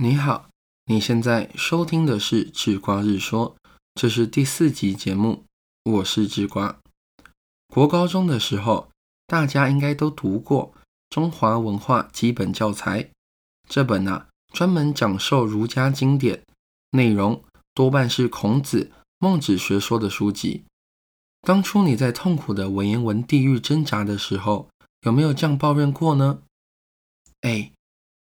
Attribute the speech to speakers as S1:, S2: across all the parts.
S1: 你好，你现在收听的是《智瓜日说》，这是第四集节目，我是智瓜。国高中的时候，大家应该都读过《中华文化基本教材》这本啊，专门讲授儒家经典，内容多半是孔子、孟子学说的书籍。当初你在痛苦的文言文地狱挣扎的时候，有没有这样抱怨过呢？哎。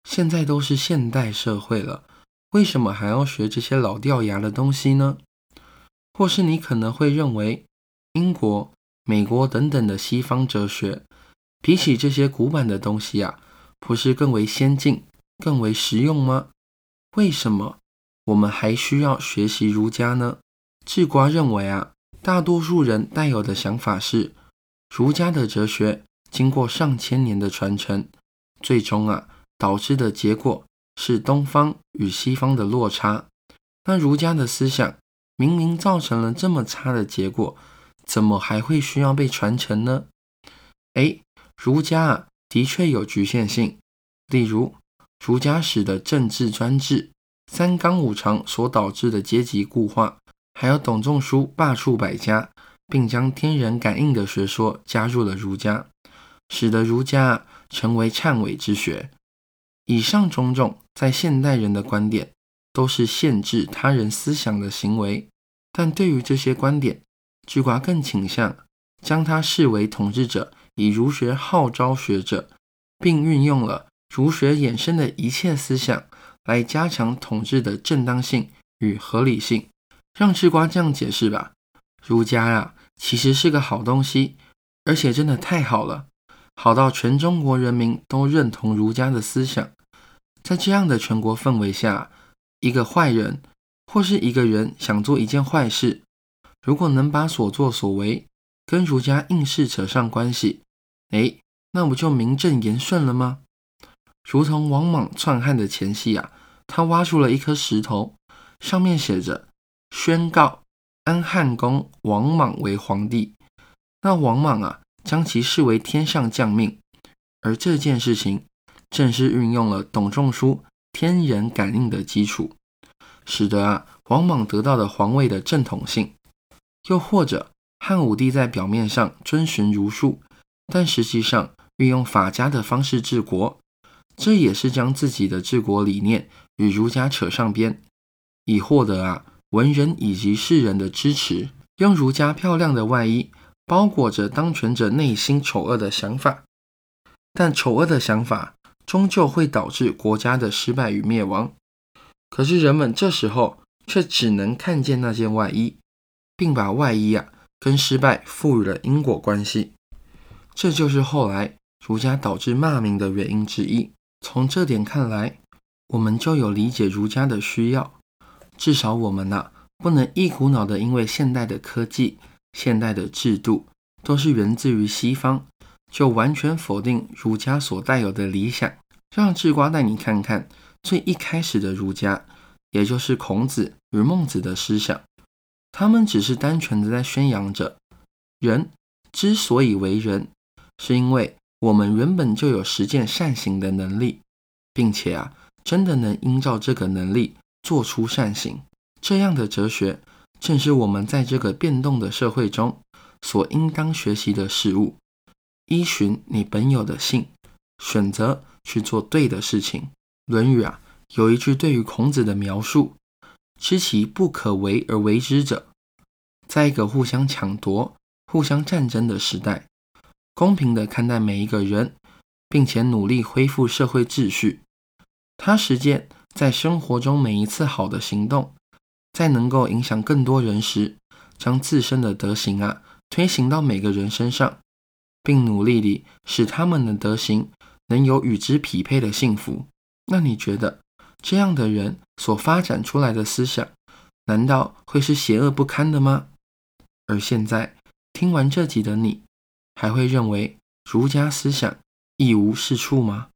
S1: 现在都是现代社会了，为什么还要学这些老掉牙的东西呢？或是你可能会认为，英国、美国等等的西方哲学，比起这些古板的东西啊，不是更为先进、更为实用吗？为什么我们还需要学习儒家呢？智瓜认为啊，大多数人带有的想法是，儒家的哲学经过上千年的传承，最终啊。导致的结果是东方与西方的落差。那儒家的思想明明造成了这么差的结果，怎么还会需要被传承呢？哎，儒家啊，的确有局限性。例如，儒家史的政治专制、三纲五常所导致的阶级固化，还有董仲舒罢黜百家，并将天人感应的学说加入了儒家，使得儒家成为忏悔之学。以上种种，在现代人的观点，都是限制他人思想的行为。但对于这些观点，智瓜更倾向将它视为统治者以儒学号召学者，并运用了儒学衍生的一切思想来加强统治的正当性与合理性。让智瓜这样解释吧：儒家啊，其实是个好东西，而且真的太好了，好到全中国人民都认同儒家的思想。在这样的全国氛围下，一个坏人或是一个人想做一件坏事，如果能把所作所为跟儒家应试扯上关系，哎，那不就名正言顺了吗？如同王莽篡汉的前夕啊，他挖出了一颗石头，上面写着“宣告安汉公王莽为皇帝”，那王莽啊，将其视为天上降命，而这件事情。正是运用了董仲舒天人感应的基础，使得啊王莽得到的皇位的正统性。又或者汉武帝在表面上遵循儒术，但实际上运用法家的方式治国，这也是将自己的治国理念与儒家扯上边，以获得啊文人以及士人的支持，用儒家漂亮的外衣包裹着当权者内心丑恶的想法，但丑恶的想法。终究会导致国家的失败与灭亡。可是人们这时候却只能看见那件外衣，并把外衣啊跟失败赋予了因果关系。这就是后来儒家导致骂名的原因之一。从这点看来，我们就有理解儒家的需要。至少我们呐不能一股脑的因为现代的科技、现代的制度都是源自于西方。就完全否定儒家所带有的理想，让智瓜带你看看最一开始的儒家，也就是孔子与孟子的思想。他们只是单纯的在宣扬着，人之所以为人，是因为我们原本就有实践善行的能力，并且啊，真的能依照这个能力做出善行。这样的哲学，正是我们在这个变动的社会中所应当学习的事物。依循你本有的性，选择去做对的事情。《论语》啊，有一句对于孔子的描述：“知其不可为而为之者。”在一个互相抢夺、互相战争的时代，公平的看待每一个人，并且努力恢复社会秩序。他实践在生活中每一次好的行动，在能够影响更多人时，将自身的德行啊推行到每个人身上。并努力地使他们的德行能有与之匹配的幸福。那你觉得这样的人所发展出来的思想，难道会是邪恶不堪的吗？而现在听完这集的你，还会认为儒家思想一无是处吗？